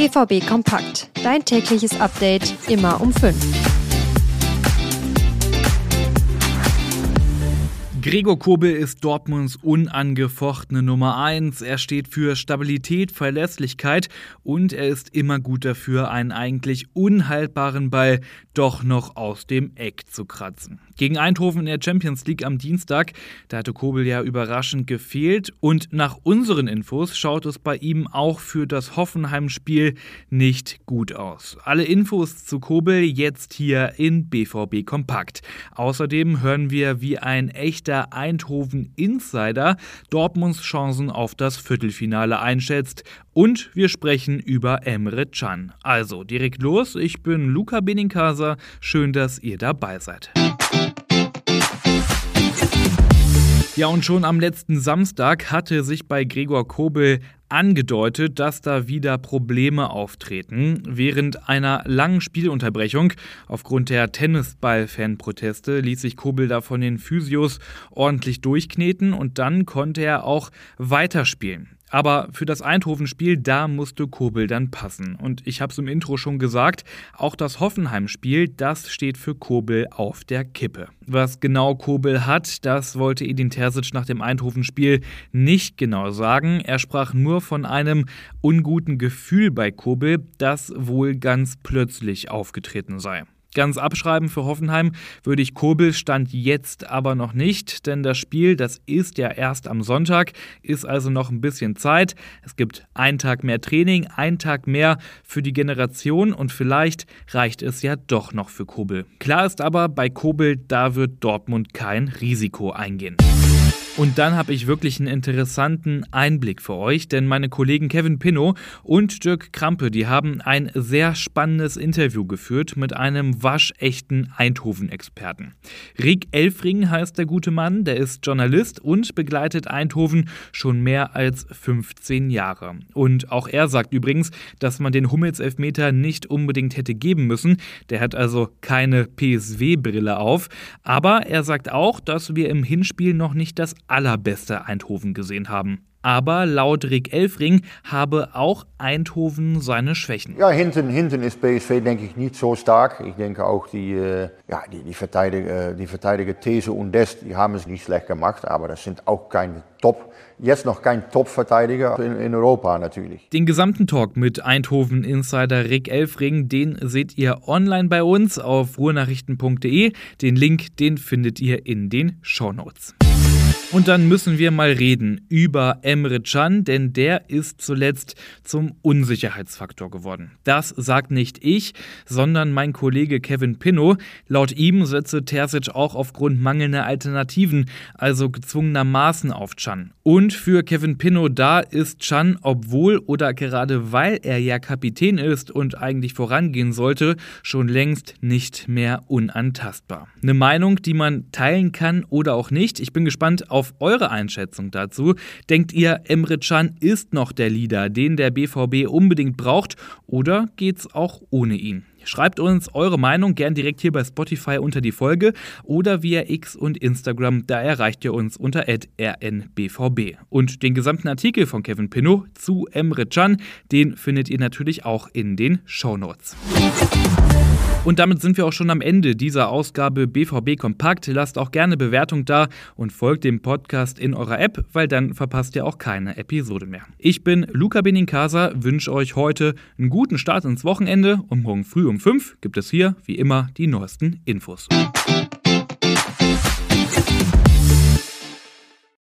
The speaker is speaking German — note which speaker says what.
Speaker 1: BVB Kompakt. Dein tägliches Update immer um 5.
Speaker 2: Gregor Kobel ist Dortmunds unangefochtene Nummer 1. Er steht für Stabilität, Verlässlichkeit und er ist immer gut dafür, einen eigentlich unhaltbaren Ball doch noch aus dem Eck zu kratzen. Gegen Eindhoven in der Champions League am Dienstag, da hatte Kobel ja überraschend gefehlt und nach unseren Infos schaut es bei ihm auch für das Hoffenheim-Spiel nicht gut aus. Alle Infos zu Kobel jetzt hier in BVB Kompakt. Außerdem hören wir, wie ein echter Eindhoven-Insider Dortmunds Chancen auf das Viertelfinale einschätzt. Und wir sprechen über Emre Can. Also direkt los, ich bin Luca Benincasa. Schön, dass ihr dabei seid. Ja, und schon am letzten Samstag hatte sich bei Gregor Kobel angedeutet, dass da wieder Probleme auftreten. Während einer langen Spielunterbrechung aufgrund der Tennisball-Fan-Proteste ließ sich Kobel da von den Physios ordentlich durchkneten und dann konnte er auch weiterspielen. Aber für das Eindhoven-Spiel, da musste Kobel dann passen. Und ich habe es im Intro schon gesagt, auch das Hoffenheim-Spiel, das steht für Kobel auf der Kippe. Was genau Kobel hat, das wollte Edin Terzic nach dem Eindhoven-Spiel nicht genau sagen. Er sprach nur von einem unguten Gefühl bei Kobel, das wohl ganz plötzlich aufgetreten sei. Ganz abschreiben für Hoffenheim würde ich Kobel stand jetzt aber noch nicht, denn das Spiel, das ist ja erst am Sonntag, ist also noch ein bisschen Zeit. Es gibt einen Tag mehr Training, einen Tag mehr für die Generation und vielleicht reicht es ja doch noch für Kobel. Klar ist aber, bei Kobel, da wird Dortmund kein Risiko eingehen. Und dann habe ich wirklich einen interessanten Einblick für euch, denn meine Kollegen Kevin Pinnow und Dirk Krampe, die haben ein sehr spannendes Interview geführt mit einem waschechten Eindhoven-Experten. Rick Elfring heißt der gute Mann, der ist Journalist und begleitet Eindhoven schon mehr als 15 Jahre. Und auch er sagt übrigens, dass man den Hummels-Elfmeter nicht unbedingt hätte geben müssen. Der hat also keine PSW-Brille auf. Aber er sagt auch, dass wir im Hinspiel noch nicht das allerbeste Eindhoven gesehen haben. Aber laut Rick Elfring habe auch Eindhoven seine Schwächen.
Speaker 3: Ja, hinten, hinten ist PSV, denke ich, nicht so stark. Ich denke auch, die, äh, ja, die, die, Verteidiger, die Verteidiger These und Dest, die haben es nicht schlecht gemacht, aber das sind auch keine Top, jetzt noch kein Top-Verteidiger in, in, Europa natürlich.
Speaker 2: Den gesamten Talk mit Eindhoven-Insider Rick Elfring, den seht ihr online bei uns auf ruhrnachrichten.de. Den Link, den findet ihr in den Shownotes. Und dann müssen wir mal reden über Emre Can, denn der ist zuletzt zum Unsicherheitsfaktor geworden. Das sagt nicht ich, sondern mein Kollege Kevin Pinnow. Laut ihm setze Terzic auch aufgrund mangelnder Alternativen, also gezwungenermaßen auf Can. Und für Kevin Pinnow da ist Can, obwohl oder gerade weil er ja Kapitän ist und eigentlich vorangehen sollte, schon längst nicht mehr unantastbar. Eine Meinung, die man teilen kann oder auch nicht. Ich bin gespannt auf auf eure Einschätzung dazu. Denkt ihr, Emre Can ist noch der Leader, den der BVB unbedingt braucht, oder geht's auch ohne ihn? Schreibt uns eure Meinung gern direkt hier bei Spotify unter die Folge oder via X und Instagram, da erreicht ihr uns unter rnbvb. Und den gesamten Artikel von Kevin Pinot zu Emre Can, den findet ihr natürlich auch in den Show Notes. Und damit sind wir auch schon am Ende dieser Ausgabe BVB Kompakt. Lasst auch gerne Bewertung da und folgt dem Podcast in eurer App, weil dann verpasst ihr auch keine Episode mehr. Ich bin Luca Benincasa, wünsche euch heute einen guten Start ins Wochenende und morgen früh um 5 gibt es hier wie immer die neuesten Infos.